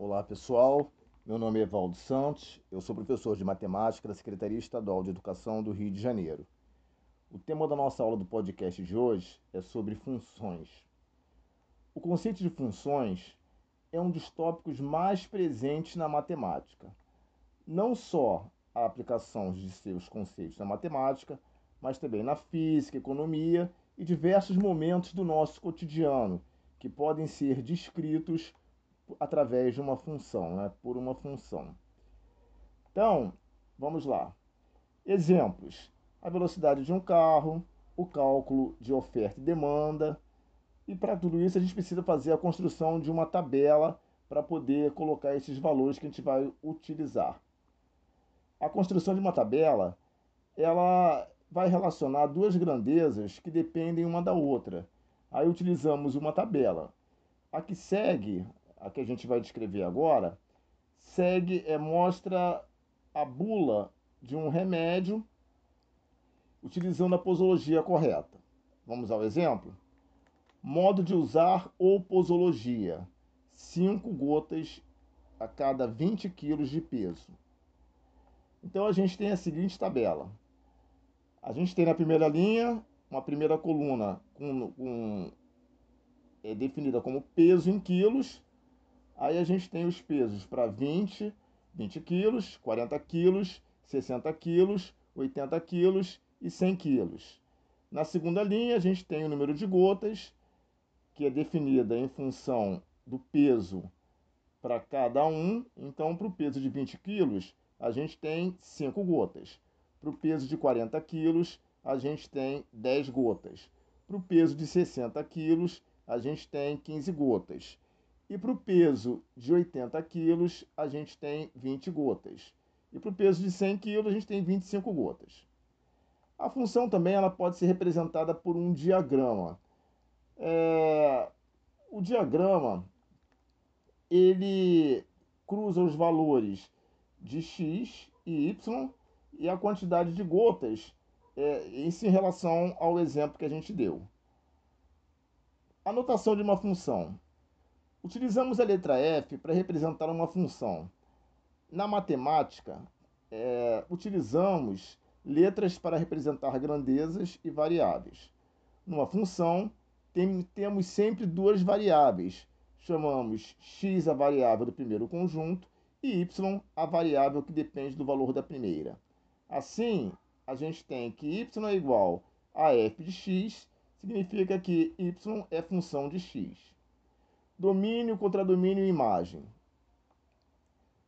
Olá pessoal, meu nome é Valdo Santos, eu sou professor de matemática da Secretaria Estadual de Educação do Rio de Janeiro. O tema da nossa aula do podcast de hoje é sobre funções. O conceito de funções é um dos tópicos mais presentes na matemática. Não só a aplicação de seus conceitos na matemática, mas também na física, economia e diversos momentos do nosso cotidiano que podem ser descritos através de uma função, né? por uma função. Então, vamos lá. Exemplos: a velocidade de um carro, o cálculo de oferta e demanda. E para tudo isso, a gente precisa fazer a construção de uma tabela para poder colocar esses valores que a gente vai utilizar. A construção de uma tabela, ela vai relacionar duas grandezas que dependem uma da outra. Aí utilizamos uma tabela. A que segue, a que a gente vai descrever agora, segue, é, mostra a bula de um remédio utilizando a posologia correta. Vamos ao exemplo? Modo de usar ou posologia: 5 gotas a cada 20 quilos de peso. Então a gente tem a seguinte tabela. A gente tem na primeira linha uma primeira coluna com, com é definida como peso em quilos. Aí a gente tem os pesos para 20, 20 quilos, 40 quilos, 60 quilos, 80 quilos e 100 quilos. Na segunda linha, a gente tem o número de gotas, que é definida em função do peso para cada um. Então, para o peso de 20 quilos, a gente tem 5 gotas. Para o peso de 40 quilos, a gente tem 10 gotas. Para o peso de 60 quilos, a gente tem 15 gotas. E para o peso de 80 quilos, a gente tem 20 gotas. E para o peso de 100 quilos, a gente tem 25 gotas. A função também ela pode ser representada por um diagrama. É... O diagrama ele cruza os valores de x e y e a quantidade de gotas é, isso em relação ao exemplo que a gente deu. Anotação de uma função. Utilizamos a letra F para representar uma função. Na matemática, é, utilizamos letras para representar grandezas e variáveis. Numa função, tem, temos sempre duas variáveis. Chamamos x a variável do primeiro conjunto e y a variável que depende do valor da primeira. Assim, a gente tem que y é igual a f de x, significa que y é função de x. Domínio, contradomínio e imagem.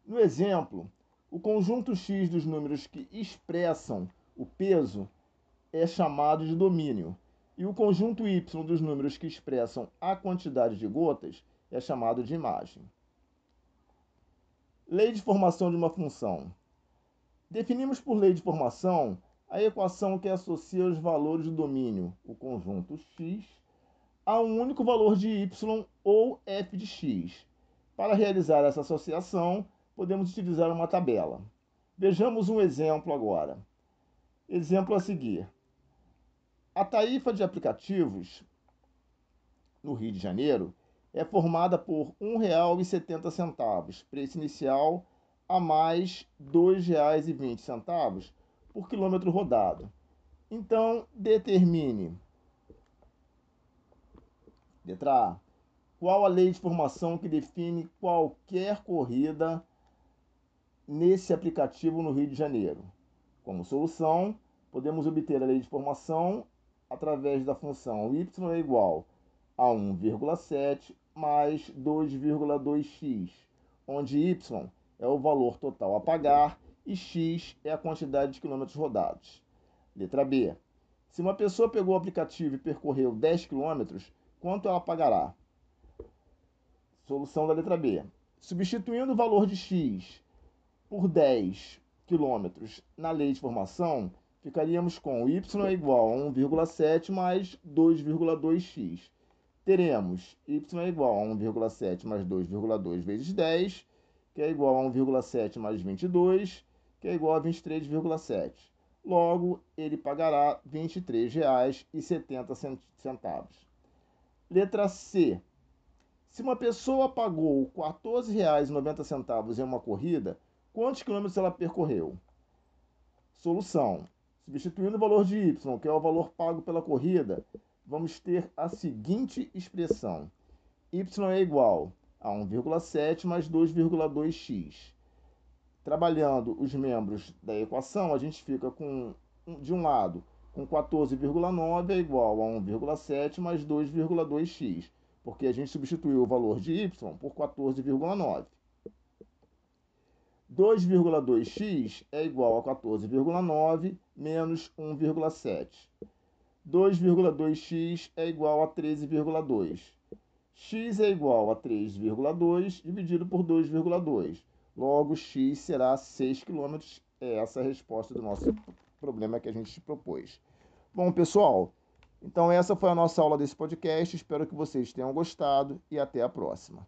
No exemplo, o conjunto x dos números que expressam o peso é chamado de domínio, e o conjunto y dos números que expressam a quantidade de gotas é chamado de imagem. Lei de formação de uma função. Definimos por lei de formação a equação que associa os valores do domínio, o conjunto x, a um único valor de y ou f de x. Para realizar essa associação, podemos utilizar uma tabela. Vejamos um exemplo agora. Exemplo a seguir. A tarifa de aplicativos no Rio de Janeiro é formada por R$ 1,70, preço inicial, a mais R$ 2,20 por quilômetro rodado. Então, determine. Letra A. Qual a lei de formação que define qualquer corrida nesse aplicativo no Rio de Janeiro? Como solução, podemos obter a lei de formação através da função y é igual a 1,7 mais 2,2x, onde y é o valor total a pagar e x é a quantidade de quilômetros rodados. Letra B. Se uma pessoa pegou o aplicativo e percorreu 10 quilômetros, quanto ela pagará? Solução da letra B. Substituindo o valor de x por 10 quilômetros na lei de formação, ficaríamos com y é igual a 1,7 mais 2,2x. Teremos y é igual a 1,7 mais 2,2 vezes 10, que é igual a 1,7 mais 22, que é igual a 23,7. Logo, ele pagará R$ 23,70. Letra C. Se uma pessoa pagou R$ 14,90 em uma corrida, quantos quilômetros ela percorreu? Solução. Substituindo o valor de y, que é o valor pago pela corrida, vamos ter a seguinte expressão. y é igual a 1,7 mais 2,2x. Trabalhando os membros da equação, a gente fica com, de um lado, com 14,9 é igual a 1,7 mais 2,2x, porque a gente substituiu o valor de y por 14,9. 2,2x é igual a 14,9 menos 1,7. 2,2x é igual a 13,2. x é igual a 3,2 dividido por 2,2. Logo, x será 6 km. É essa a resposta do nosso problema que a gente propôs. Bom, pessoal, então essa foi a nossa aula desse podcast. Espero que vocês tenham gostado e até a próxima.